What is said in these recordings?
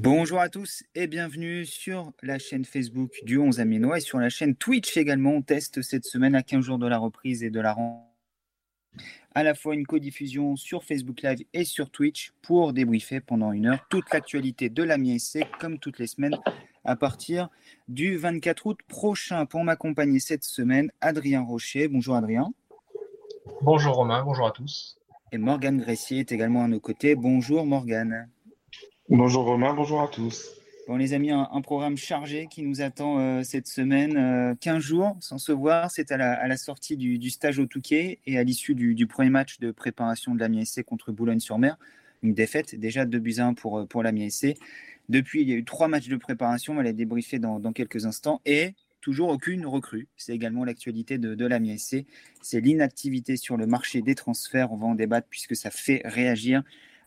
Bonjour à tous et bienvenue sur la chaîne Facebook du 11 Aménois et sur la chaîne Twitch également. On teste cette semaine à 15 jours de la reprise et de la rentrée à la fois une codiffusion sur Facebook Live et sur Twitch pour débriefer pendant une heure toute l'actualité de la MISC comme toutes les semaines à partir du 24 août prochain. Pour m'accompagner cette semaine, Adrien Rocher. Bonjour Adrien. Bonjour Romain, bonjour à tous. Et Morgane Gressier est également à nos côtés. Bonjour Morgane. Bonjour Romain, bonjour à tous. Bon les amis, un, programme chargé qui nous attend euh, cette semaine. Euh, 15 jours sans se voir, c'est à la, sortie du, stage au Touquet et à l'issue du, premier match de préparation de l'Amiens SC contre Boulogne-sur-Mer. Une défaite déjà 2 buts 1 pour, euh, pour l'Amiens SC. Depuis, il y a eu trois matchs de préparation, on va les débriefer dans, quelques instants. Et toujours aucune recrue. C'est également l'actualité de, de. C'est l'inactivité sur le marché des transferts. On va en débattre puisque ça fait réagir.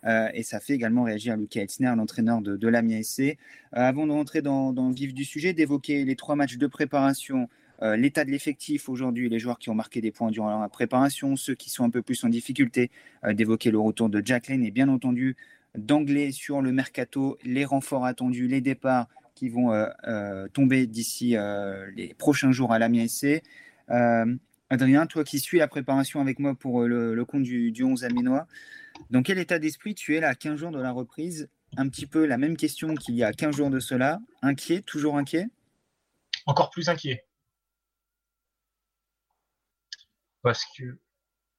Euh, et ça fait également réagir Lucas Elsner, l'entraîneur de, de. Euh, avant de rentrer dans, le vif du sujet, d'évoquer les trois matchs de préparation, euh, l'état de l'effectif aujourd'hui, les joueurs qui ont marqué des points durant la préparation, ceux qui sont un peu plus en difficulté, d'évoquer le retour de Jack Lane et bien entendu d'anglais sur le mercato, les renforts attendus, les départs qui vont euh, euh, tomber d'ici euh, les prochains jours à l'Amiens SC. Adrien, toi qui suis la préparation avec moi pour le, compte du, 11 Aminois, dans quel état d'esprit tu es là à 15 jours de la reprise? Un petit peu la même question qu'il y a 15 jours de cela. Inquiet, toujours inquiet? Encore plus inquiet. Parce que,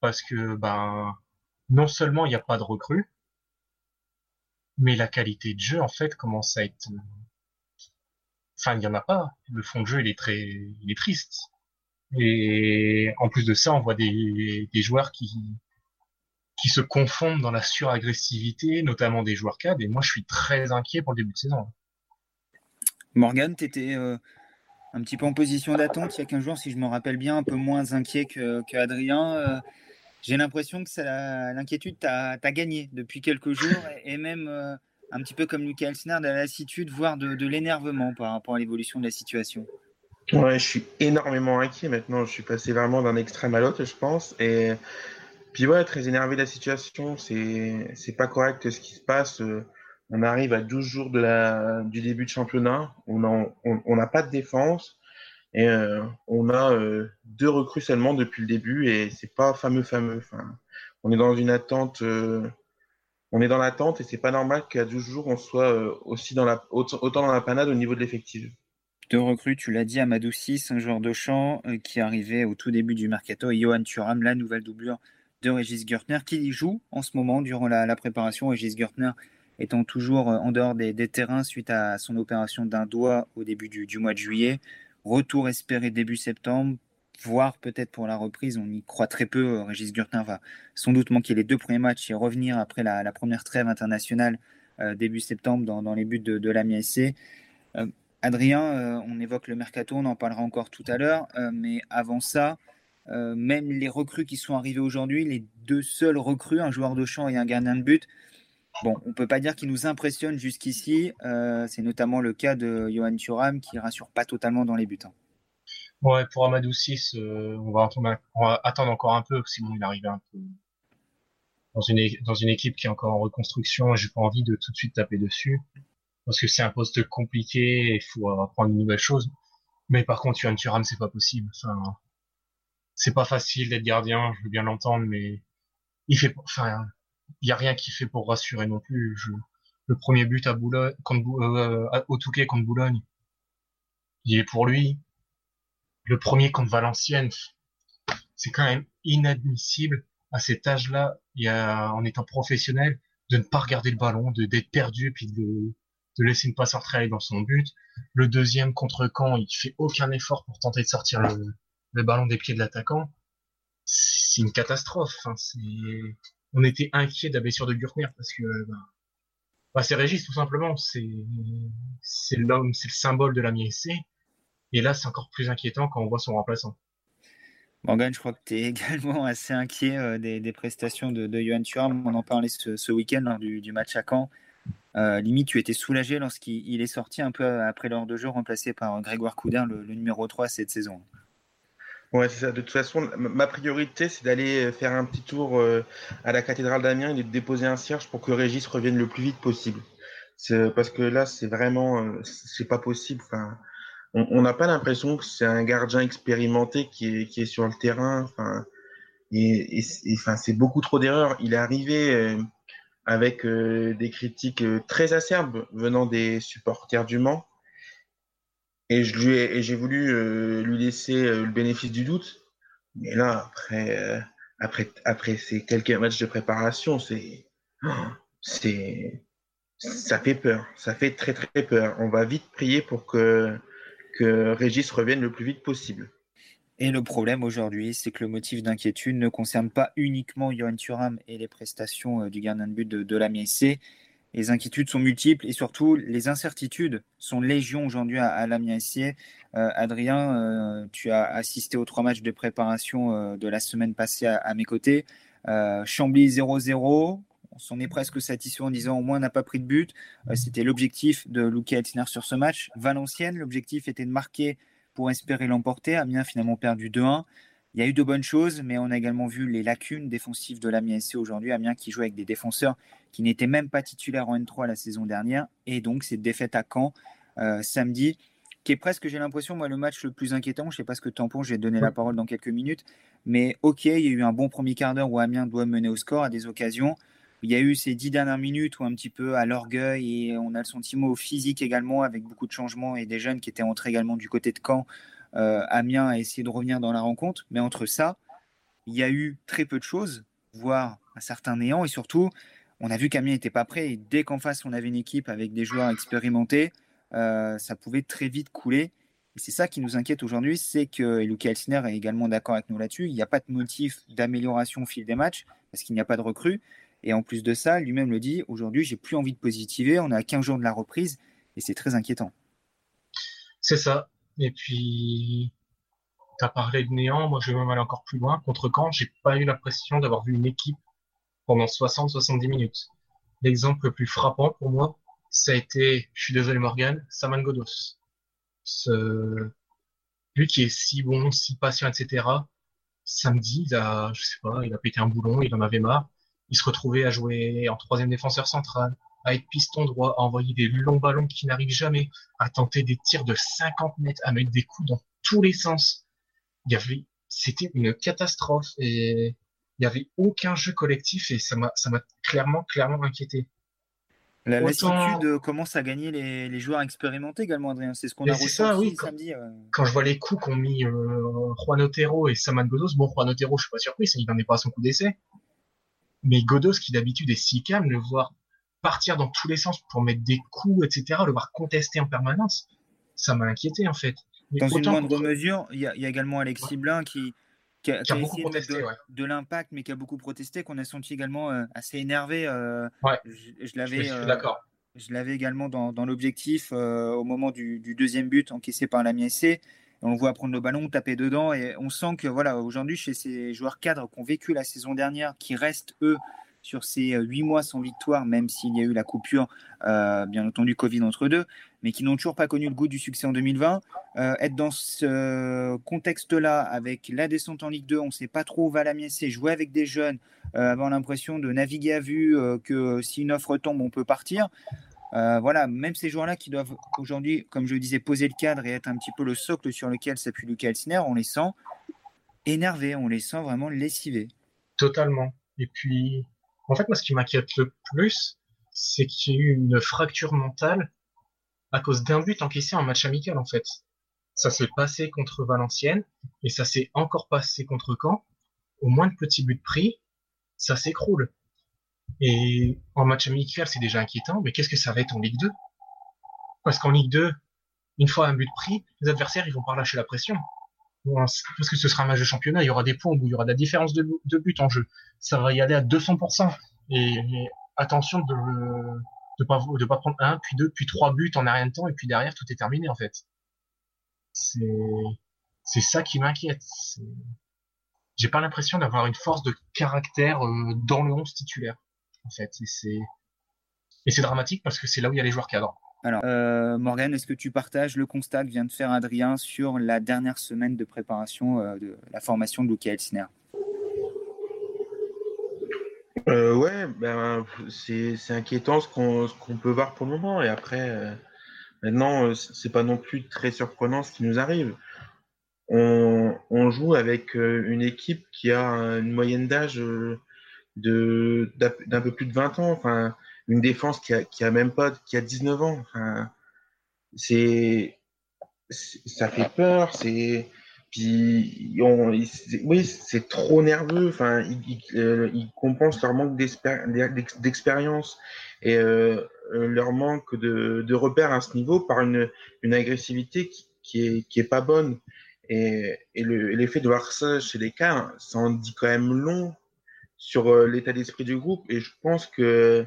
parce que ben, non seulement il n'y a pas de recrues, mais la qualité de jeu en fait commence à être enfin il y en a pas. Le fond de jeu il est très il est triste. Et en plus de ça on voit des, joueurs qui se confondent dans la suragressivité notamment des joueurs cadres et moi je suis très inquiet pour le début de saison. Morgan tu étais euh, un petit peu en position d'attente il y a 15 jours si je me rappelle bien un peu moins inquiet que, euh, j'ai l'impression que l'inquiétude t'a gagné depuis quelques jours et, même euh, un petit peu comme Lucas Elsner, de la lassitude, voire de, l'énervement par rapport à l'évolution de la situation. Ouais, je suis énormément inquiet maintenant. Je suis passé vraiment d'un extrême à l'autre, je pense. Et puis ouais, très énervé de la situation. C'est pas correct ce qui se passe. On arrive à 12 jours du début de championnat. On n'a pas de défense. Et euh, on a euh, deux recrues seulement depuis le début et c'est pas fameux fameux. Enfin, on est dans une attente. Euh, on est dans l'attente et c'est pas normal qu'à 12 jours on soit aussi dans la autant dans la panade au niveau de l'effectif. Deux recrues, tu l'as dit, Amadou 6, un joueur de champ qui arrivé au tout début du mercato, et Johan Thuram, la nouvelle doublure de Régis Gertner, qui joue en ce moment durant la, préparation. Régis Gertner étant toujours en dehors des, terrains suite à son opération d'un doigt au début du mois de juillet. Retour espéré début septembre, voire peut-être pour la reprise. On y croit très peu. Régis Gurtin va sans doute manquer les deux premiers matchs et revenir après la, première trêve internationale euh, début septembre dans, les buts de, de l'AMI. Euh, Adrien, euh, on évoque le mercato, on en parlera encore tout à l'heure, mais avant ça, même les recrues qui sont arrivées aujourd'hui, les deux seuls recrues, un joueur de champ et un gardien de but, Bon, on peut pas dire qu'il nous impressionne jusqu'ici. Euh, c'est notamment le cas de Johan Thuram qui rassure pas totalement dans les buts. Hein. Pour Amadou 6, euh, on, va attendre, encore un peu, sinon il arrive un peu dans une, équipe qui est encore en reconstruction. J'ai pas envie de tout de suite taper dessus parce que c'est un poste compliqué il faut apprendre une nouvelle chose. Mais par contre, Johan Thuram, c'est pas possible. Enfin, c'est pas facile d'être gardien, je veux bien l'entendre, mais il fait, enfin, il y a rien qui fait pour rassurer non plus. le premier but à Boulogne, contre, euh, au Touquet contre Boulogne, il est pour lui. Le premier contre Valenciennes, c'est quand même inadmissible à cet âge-là, en étant professionnel, de ne pas regarder le ballon, d'être perdu, puis de, laisser une passe aller dans son but. Le deuxième contre Caen, il fait aucun effort pour tenter de sortir le, ballon des pieds de l'attaquant. C'est une catastrophe. Hein, on était inquiet de la blessure de Gurtner parce que bah, bah, c'est Régis tout simplement, c'est l'homme, c'est le symbole de la MSC. Et là, c'est encore plus inquiétant quand on voit son remplaçant. Morgan, je crois que tu es également assez inquiet euh, des, prestations de, de Johan Thuram. On en parlait ce, week-end lors du, match à Caen. Euh, limite, tu étais soulagé lorsqu'il est sorti un peu après l'heure de jeu, remplacé par Grégoire Coudin, le, le numéro 3 cette saison. Ouais, c'est ça. De toute façon, ma priorité, c'est d'aller faire un petit tour euh, à la cathédrale d'Amiens et de déposer un cierge pour que Régis revienne le plus vite possible. Parce que là, c'est vraiment, euh, c'est pas possible. Enfin, on n'a pas l'impression que c'est un gardien expérimenté qui est, qui est sur le terrain. Enfin, et, et, enfin, c'est beaucoup trop d'erreurs. Il est arrivé euh, avec des critiques très acerbes venant des supporters du Mans. Et je lui ai, j'ai voulu euh, lui laisser euh, le bénéfice du doute. Mais là, après, euh, après, après ces quelques matchs de préparation, c'est, c'est, ça fait peur. Ça fait très très peur. On va vite prier pour que que Régis revienne le plus vite possible. Et le problème aujourd'hui, c'est que le motif d'inquiétude ne concerne pas uniquement Johan Thuram et les prestations du gardien de but de, de la MSC, les inquiétudes sont multiples et surtout les incertitudes sont légion aujourd'hui à, l'Amiens SC. Euh, Adrien, euh, tu as assisté aux trois matchs de préparation euh, de la semaine passée à, mes côtés. Chambly 0-0, on s'en est presque satisfait en disant au moins on n'a pas pris de but. C'était l'objectif de Luke Altiner sur ce match. Valenciennes, l'objectif était de marquer pour espérer l'emporter. Amiens finalement perdu 2-1. Il y a eu de bonnes choses, mais on a également vu les lacunes défensives de l'Amiens SC aujourd'hui. Amiens qui joue avec des défenseurs qui n'étaient même pas titulaires en N3 la saison dernière. Et donc, cette défaite à Caen euh, samedi, qui est presque, j'ai l'impression, moi, le match le plus inquiétant. Je ne sais pas ce que tu en penses, je vais te donner la parole dans quelques minutes. Mais ok, il y a eu un bon premier quart d'heure où Amiens doit mener au score à des occasions. Il y a eu ces dix dernières minutes où un petit peu à l'orgueil et on a le sentiment au physique également avec beaucoup de changements et des jeunes qui étaient entrés également du côté de Caen Amiens a essayé de revenir dans la rencontre. Mais entre ça, il y a eu très peu de choses, voire un certain néant. Et surtout, on a vu qu'Amiens n'était pas prêt. Et dès qu'en face, on avait une équipe avec des joueurs expérimentés, euh, ça pouvait très vite couler. Et c'est ça qui nous inquiète aujourd'hui, c'est que, et Elsner est également d'accord avec nous là-dessus, il n'y a pas de motif d'amélioration au fil des matchs, parce qu'il n'y a pas de recrue. Et en plus de ça, lui-même le dit, aujourd'hui, j'ai plus envie de positiver, on a 15 jours de la reprise, et c'est très inquiétant. C'est ça. Et puis, tu as parlé de néant, moi je vais même aller encore plus loin. Contre Caen, j'ai pas eu l'impression d'avoir vu une équipe pendant 60-70 minutes. L'exemple le plus frappant pour moi, ça a été, je suis désolé Morgan, Saman Godos. Ce... Lui qui est si bon, si patient, etc. Samedi, il a, je sais pas, il a pété un boulon, il en avait marre. Il se retrouvait à jouer en troisième défenseur central à être piston droit, à envoyer des longs ballons qui n'arrivent jamais, à tenter des tirs de 50 mètres, à mettre des coups dans tous les sens. Il y avait, c'était une catastrophe et il y avait aucun jeu collectif et ça m'a, ça m'a clairement, clairement inquiété. La lassitude commence à gagner les, les, joueurs expérimentés également, Adrien. C'est ce qu'on a ressenti samedi. Quand je vois les coups qu'ont mis euh, Juan Otero et Saman Godos, bon, Juan Otero, je suis pas surpris, il n'en est pas à son coup d'essai. Mais Godos, qui d'habitude est si calme, le voir partir dans tous les sens pour mettre des coups, etc., le voir contester en permanence, ça m'a inquiété en fait. dans une moindre mesure, il y, a également Alexis Blin qui, qui a, beaucoup protesté, de, l'impact, mais qui a beaucoup protesté, qu'on a senti également euh, assez énervé. Euh, je, l'avais. Euh, d'accord. Je l'avais également dans, dans l'objectif au moment du, du, deuxième but encaissé par la MSC. On le voit prendre le ballon, taper dedans, et on sent que voilà, aujourd'hui, chez ces joueurs cadres qui ont vécu la saison dernière, qui restent eux sur ces euh, huit mois sans victoire, même s'il y a eu la coupure, euh, bien entendu, Covid entre deux, mais qui n'ont toujours pas connu le goût du succès en 2020. Euh, être dans ce contexte-là, avec la descente en Ligue 2, on ne sait pas trop où va la c'est jouer avec des jeunes, avoir l'impression de naviguer à vue, que si une offre tombe, on peut partir. voilà, même ces joueurs-là qui doivent aujourd'hui, comme je le disais, poser le cadre et être un petit peu le socle sur lequel s'appuie Lucas Elsner, on les sent énervés, on les sent vraiment lessivés. Totalement. Et puis, en fait, moi, ce qui m'inquiète le plus, c'est qu'il y a eu une fracture mentale à cause d'un but encaissé en match amical, en fait. Ça s'est passé contre Valenciennes et ça s'est encore passé contre Caen. Au moins de petits buts pris, ça s'écroule. Et en match amical, c'est déjà inquiétant, mais qu'est-ce que ça va être en Ligue 2 Parce qu'en Ligue 2, une fois un but pris, les adversaires, ils vont pas lâcher la pression parce que ce sera un match de championnat, il y aura des points où il y aura de la différence de, but en jeu. Ça va y aller à 200%. Et, attention de ne pas, de pas prendre un, puis deux, puis trois buts en rien de temps, et puis derrière, tout est terminé, en fait. C'est, ça qui m'inquiète. J'ai pas l'impression d'avoir une force de caractère euh, dans le 11 titulaire, en fait. Et c'est dramatique parce que c'est là où il y a les joueurs cadres. Alors, euh, Morgan, est-ce que tu partages le constat que vient de faire Adrien sur la dernière semaine de préparation euh, de la formation de Luca Elsner? Euh, Ouais, ben, c'est inquiétant ce qu'on peut voir pour le moment. Et après, euh, maintenant, c'est pas non plus très surprenant ce qui nous arrive. On, on joue avec une équipe qui a une moyenne d'âge d'un peu plus de 20 ans. Enfin, une défense qui a, même pas, qui a 19 ans. C'est, ça fait peur. C'est, puis oui, c'est trop nerveux. Enfin, ils, euh, compensent leur manque d'expérience et euh, leur manque de, de, repères à ce niveau par une, une agressivité qui, qui, est, qui est pas bonne. Et, et l'effet de voir ça chez les cas, ça en dit quand même long sur euh, l'état d'esprit du groupe. Et je pense que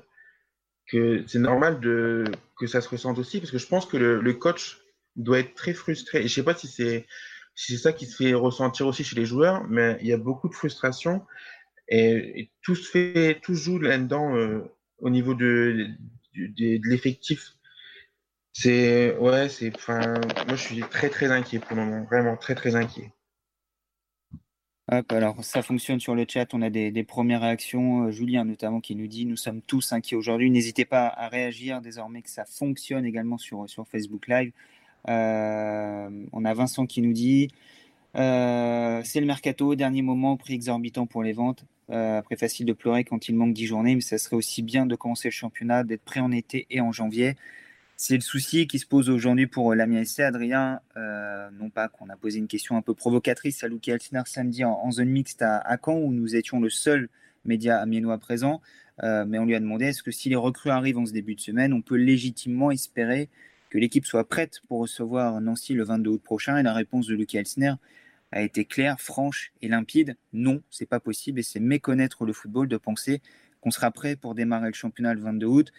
que c'est normal de, que ça se ressente aussi, parce que je pense que le, coach doit être très frustré. Et je sais pas si c'est si ça qui se fait ressentir aussi chez les joueurs, mais il y a beaucoup de frustration et, tout se fait, tout joue là-dedans euh, au niveau de, de l'effectif. C'est ouais, c'est enfin, moi je suis très très inquiet pour le moment, vraiment très très inquiet alors ça fonctionne sur le chat, on a des, premières réactions, euh, Julien notamment qui nous dit nous sommes tous inquiets aujourd'hui, n'hésitez pas à réagir désormais que ça fonctionne également sur, sur Facebook Live. Euh, on a Vincent qui nous dit euh, c'est le mercato, dernier moment, prix exorbitant pour les ventes. Après facile de pleurer quand il manque 10 journées, mais ça serait aussi bien de commencer le championnat, d'être prêt en été et en janvier. C'est le souci qui se pose aujourd'hui pour SC, Adrien. Euh, non pas qu'on a posé une question un peu provocatrice à Luki Altiner samedi en, zone mixte à, Caen, où nous étions le seul média amiénois présent. Euh, mais on lui a demandé est-ce que si les recrues arrivent en ce début de semaine, on peut légitimement espérer que l'équipe soit prête pour recevoir Nancy le 22 août prochain? Et la réponse de Luki Altiner a été claire, franche et limpide. Non, c'est pas possible et c'est méconnaître le football de penser qu'on sera prêt pour démarrer le championnat le 22 août.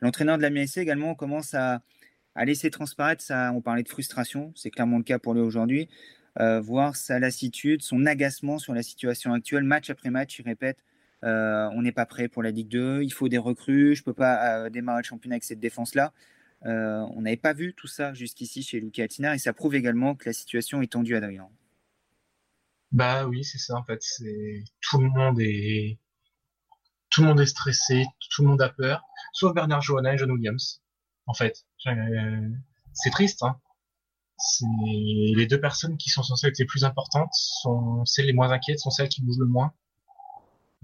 L'entraîneur de la MSC également commence à, laisser transparaître ça. On parlait de frustration, c'est clairement le cas pour lui aujourd'hui. Euh, voir sa lassitude, son agacement sur la situation actuelle, match après match, il répète euh, on n'est pas prêt pour la Ligue 2, il faut des recrues, je ne peux pas euh, démarrer le championnat avec cette défense-là. on n'avait pas vu tout ça jusqu'ici chez Luca Altina et ça prouve également que la situation est tendue, Adrien. Bah oui, c'est ça en fait. C'est tout le monde est tout le monde est stressé, tout le monde a peur, sauf Bernard Johanna et John Williams. En fait, euh, c'est triste. Hein. Les deux personnes qui sont censées être les plus importantes sont celles les moins inquiètes, sont celles qui bougent le moins.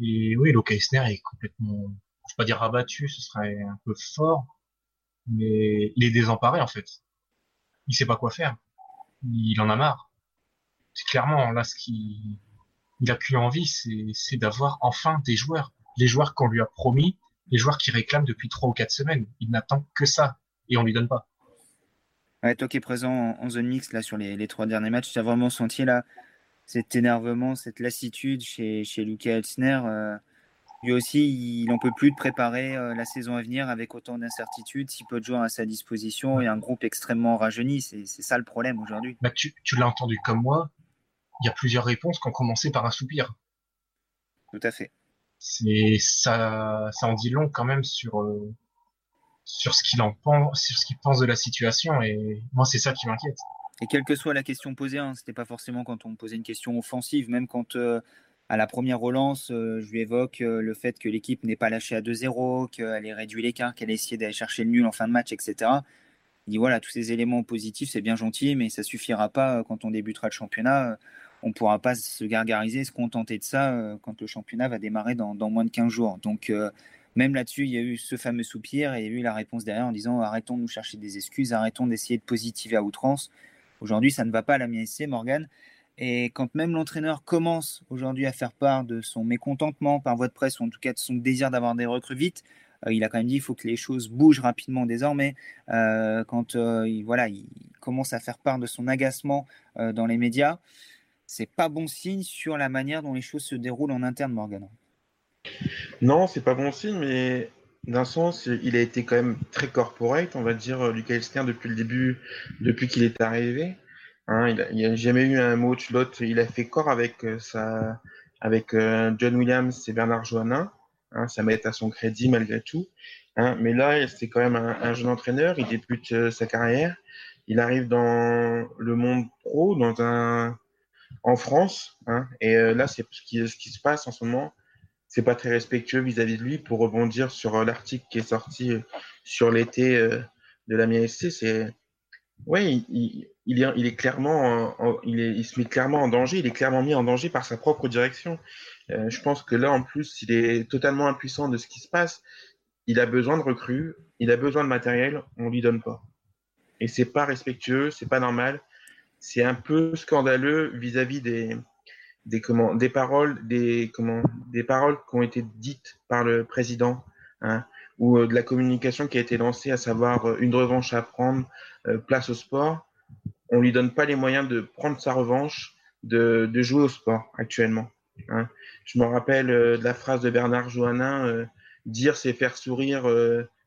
Et oui, Loka Eisner est complètement, je vais pas dire rabattu, ce serait un peu fort, mais il est désemparé en fait. Il sait pas quoi faire. Il en a marre. C'est clairement là ce qui, il a qu'une envie, c'est d'avoir enfin des joueurs les joueurs qu'on lui a promis, les joueurs qui réclament depuis trois ou quatre semaines. Il n'attend que ça et on lui donne pas. Ouais, toi qui es présent en, zone mixte là sur les, trois derniers matchs, tu as vraiment senti là cet énervement, cette lassitude chez, chez Lucas Elsner. Euh, lui aussi, il n'en peut plus de préparer euh, la saison à venir avec autant d'incertitudes, si peu de joueurs à sa disposition et un groupe extrêmement rajeuni. C'est ça le problème aujourd'hui. Bah, tu, tu l'as entendu comme moi, il y a plusieurs réponses qui ont commencé par un soupir. Tout à fait c'est ça, ça en dit long quand même sur euh, sur ce qu'il en pense, sur ce qu'il pense de la situation. Et moi, c'est ça qui m'inquiète. Et quelle que soit la question posée, hein, c'était pas forcément quand on posait une question offensive, même quand euh, à la première relance, euh, je lui évoque le fait que l'équipe n'est pas lâchée à 2-0, qu'elle ait réduit l'écart, qu'elle ait essayé d'aller chercher le nul en fin de match, etc. Il dit voilà, tous ces éléments positifs, c'est bien gentil, mais ça suffira pas quand on débutera le championnat on ne pourra pas se gargariser, se contenter de ça euh, quand le championnat va démarrer dans, moins de 15 jours. Donc, euh, même là-dessus, il y a eu ce fameux soupir et il y a eu la réponse derrière en disant arrêtons de nous chercher des excuses, arrêtons d'essayer de positiver à outrance. Aujourd'hui, ça ne va pas à la MSC, Morgan. Et quand même l'entraîneur commence aujourd'hui à faire part de son mécontentement par voie de presse, ou en tout cas de son désir d'avoir des recrues vite, euh, il a quand même dit qu'il faut que les choses bougent rapidement désormais. quand il, voilà, il commence à faire part de son agacement dans les médias, c'est pas bon signe sur la manière dont les choses se déroulent en interne, Morgan. Non, c'est pas bon signe, mais d'un sens, il a été quand même très corporate, on va dire, euh, Lucas Elsner depuis le début, depuis qu'il est arrivé. Hein, il n'a jamais eu un mot de. Il a fait corps avec, euh, avec euh, John Williams et Bernard Joannin. Hein, ça met à son crédit malgré tout. Hein. Mais là, c'est quand même un, jeune entraîneur, il débute sa carrière, il arrive dans le monde pro, dans un, en France, hein. et euh, là, c'est ce qui, ce qui se passe en ce moment. C'est pas très respectueux vis-à-vis de lui pour rebondir sur euh, l'article qui est sorti sur l'été de la MSC. C'est, est, il est clairement, il, est, il se met clairement en danger. Il est clairement mis en danger par sa propre direction. je pense que là, en plus, il est totalement impuissant de ce qui se passe il a besoin de recrues, il a besoin de matériel, on lui donne pas. Et c'est pas respectueux, c'est pas normal. C'est un peu scandaleux vis-à-vis des, des, comment, des paroles, des, comment, des paroles qui ont été dites par le président, hein, ou euh, de la communication qui a été lancée, à savoir euh, une revanche à prendre, euh, place au sport. On lui donne pas les moyens de prendre sa revanche, de, de jouer au sport actuellement. Hein. Je me rappelle de la phrase de Bernard Joannin Dire, c'est faire sourire.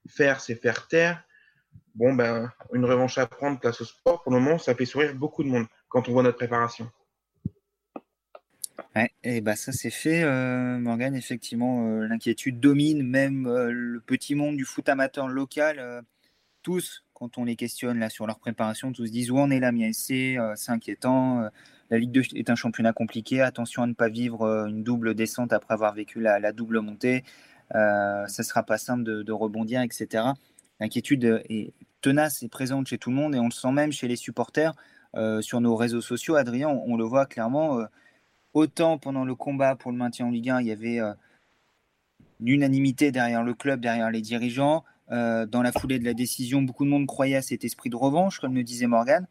Faire, c'est faire taire. Bon, ben, une revanche à prendre place au sport, pour le moment, ça fait sourire beaucoup de monde quand on voit notre préparation. Ouais, et bah ça c'est fait, euh, Morgan. Effectivement, euh, l'inquiétude domine même le petit monde du foot amateur local. tous, quand on les questionne là sur leur préparation, tous disent où on est là, MIAC, c'est inquiétant. la Ligue 2 est un championnat compliqué. Attention à ne pas vivre une double descente après avoir vécu la double montée. Euh, ça sera pas simple de, rebondir, etc. L'inquiétude est tenace et présente chez tout le monde et on le sent même chez les supporters euh, sur nos réseaux sociaux. Adrien, on, le voit clairement. Euh, autant pendant le combat pour le maintien en Ligue 1, il y avait l'unanimité derrière le club, derrière les dirigeants. dans la foulée de la décision, beaucoup de monde croyait à cet esprit de revanche, comme le disait Morgan.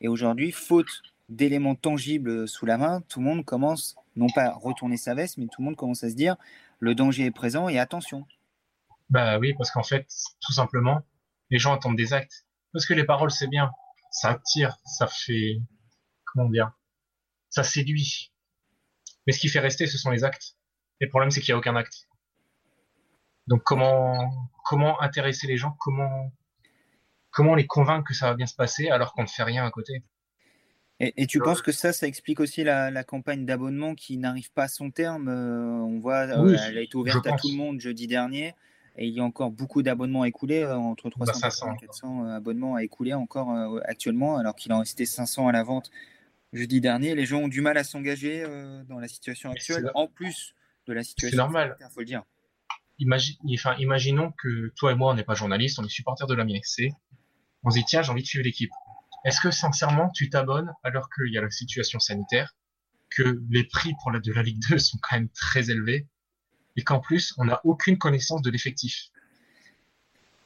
Et aujourd'hui, faute d'éléments tangibles sous la main, tout le monde commence, non pas à retourner sa veste, mais tout le monde commence à se dire le danger est présent et attention. Bah oui, parce qu'en fait, tout simplement, les gens attendent des actes. Parce que les paroles, c'est bien. Ça attire, ça fait, comment dire, ça séduit. Mais ce qui fait rester, ce sont les actes. Et le problème, c'est qu'il n'y a aucun acte. Donc comment, comment intéresser les gens, comment, comment les convaincre que ça va bien se passer alors qu'on ne fait rien à côté? Et, tu penses que ça, ça explique aussi la, campagne d'abonnement qui n'arrive pas à son terme euh, On voit, euh, elle a été ouverte à tout le monde jeudi dernier. Et il y a encore beaucoup d'abonnements à écouler, euh, entre 300 bah, et 400 abonnements à écouler encore actuellement, alors qu'il en restait 500 à la vente jeudi dernier. Les gens ont du mal à s'engager dans la situation actuelle, en plus de la situation. C'est normal. Il faut le dire. enfin, imaginons que toi et moi, on n'est pas journalistes, on est supporters de la MSC. On se dit, tiens, j'ai envie de suivre l'équipe. Est-ce que sincèrement tu t'abonnes alors qu'il y a la situation sanitaire, que les prix pour la de la Ligue 2 sont quand même très élevés et qu'en plus on n'a aucune connaissance de l'effectif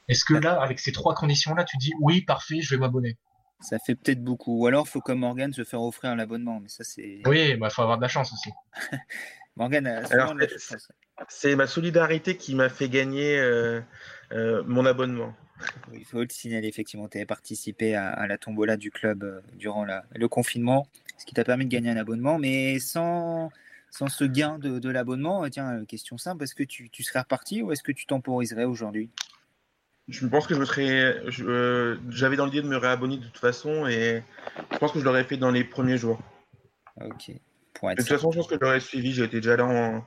Est-ce que là, avec ces trois conditions-là, tu dis oui, parfait, je vais m'abonner? Ça fait peut-être beaucoup. Ou alors, faut comme Morgan se faire offrir l'abonnement. Mais ça, c'est. Oui, il bah, faut avoir de la chance aussi. Morgan, c'est ma solidarité qui m'a fait gagner euh, euh, mon abonnement. Il faut le signaler, effectivement, tu avais participé à, la tombola du club euh, durant le confinement, ce qui t'a permis de gagner un abonnement, mais sans, sans ce gain de, l'abonnement, euh, tiens, euh, question simple, est-ce que tu, serais reparti ou est-ce que tu temporiserais aujourd'hui? Je pense que je me serais. J'avais dans l'idée de me réabonner de toute façon et je pense que je l'aurais fait dans les premiers jours. Ok. de toute façon, je pense que j'aurais suivi, j'étais déjà là en,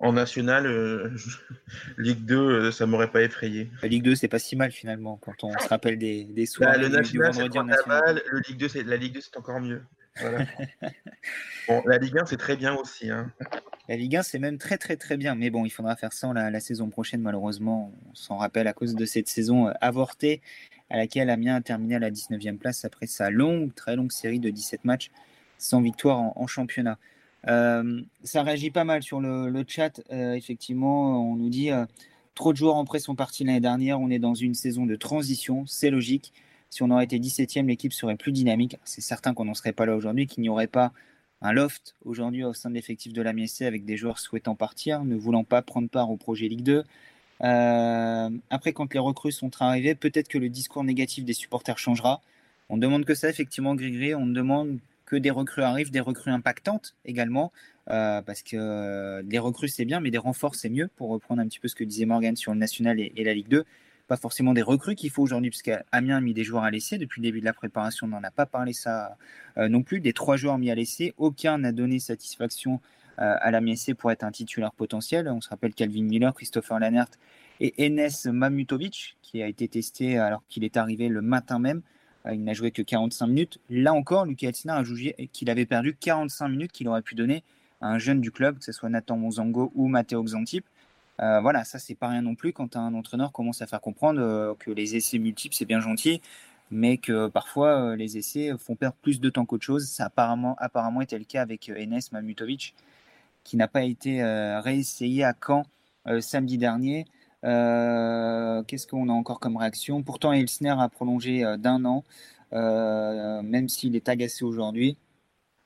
en national, euh, Ligue 2, euh, ça m'aurait pas effrayé. La Ligue 2, c'est pas si mal finalement quand on se rappelle des, des soirs. Bah, le national, c'est. Le Ligue 2, la Ligue 2, c'est encore mieux. bon, la Ligue 1, c'est très bien aussi. Hein. La Ligue 1, c'est même très très très bien. Mais bon, il faudra faire ça la, la saison prochaine, malheureusement. On s'en rappelle à cause de cette saison euh, avortée à laquelle Amiens a terminé à la 19e place après sa longue, très longue série de 17 matchs sans victoire en championnat. Euh, ça réagit pas mal sur le, chat. Euh, effectivement, on nous dit euh, trop de joueurs en prêt sont partis l'année dernière. On est dans une saison de transition. C'est logique. Si on aurait été 17e, l'équipe serait plus dynamique. C'est certain qu'on n'en serait pas là aujourd'hui, qu'il n'y aurait pas un loft aujourd'hui au sein de l'effectif de la MSC avec des joueurs souhaitant partir, ne voulant pas prendre part au projet Ligue 2. après, quand les recrues sont arrivées, peut-être que le discours négatif des supporters changera. On demande que ça, effectivement, Grégory. On demande que des recrues arrivent, des recrues impactantes également, euh, parce que euh, des recrues c'est bien, mais des renforts c'est mieux, pour reprendre un petit peu ce que disait Morgan sur le National et, la Ligue 2. Pas forcément des recrues qu'il faut aujourd'hui, puisqu'Amiens a mis des joueurs à l'essai. Depuis le début de la préparation, on n'en a pas parlé ça euh, non plus. Des trois joueurs mis à l'essai, aucun n'a donné satisfaction à la MSC pour être un titulaire potentiel. On se rappelle Calvin Miller, Christopher Lannert et Enes Mamutovic, qui a été testé alors qu'il est arrivé le matin même. Il n'a joué que 45 minutes. Là encore, Lucas Elsner a jugé qu'il avait perdu 45 minutes qu'il aurait pu donner à un jeune du club, que ce soit Nathan Monzango ou Matteo Xantip. Euh, voilà, ça c'est pas rien non plus quand un entraîneur commence à faire comprendre euh, que les essais multiples c'est bien gentil, mais que parfois euh, les essais font perdre plus de temps qu'autre chose. Ça a apparemment, apparemment été le cas avec Enes Mamutovic, qui n'a pas été réessayé à Caen samedi dernier. Qu'est-ce qu'on a encore comme réaction? Pourtant, Elsner a prolongé d'un an, même s'il est agacé aujourd'hui.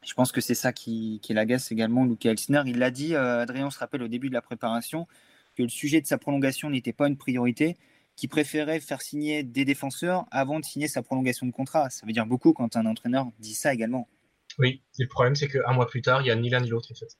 Je pense que c'est ça qui, qui l'agace également, Luca Elsner. Il l'a dit, Adrien se rappelle au début de la préparation, que le sujet de sa prolongation n'était pas une priorité, qu'il préférait faire signer des défenseurs avant de signer sa prolongation de contrat. Ça veut dire beaucoup quand un entraîneur dit ça également. Oui, le problème c'est qu'un mois plus tard, il n'y a ni l'un ni l'autre en fait.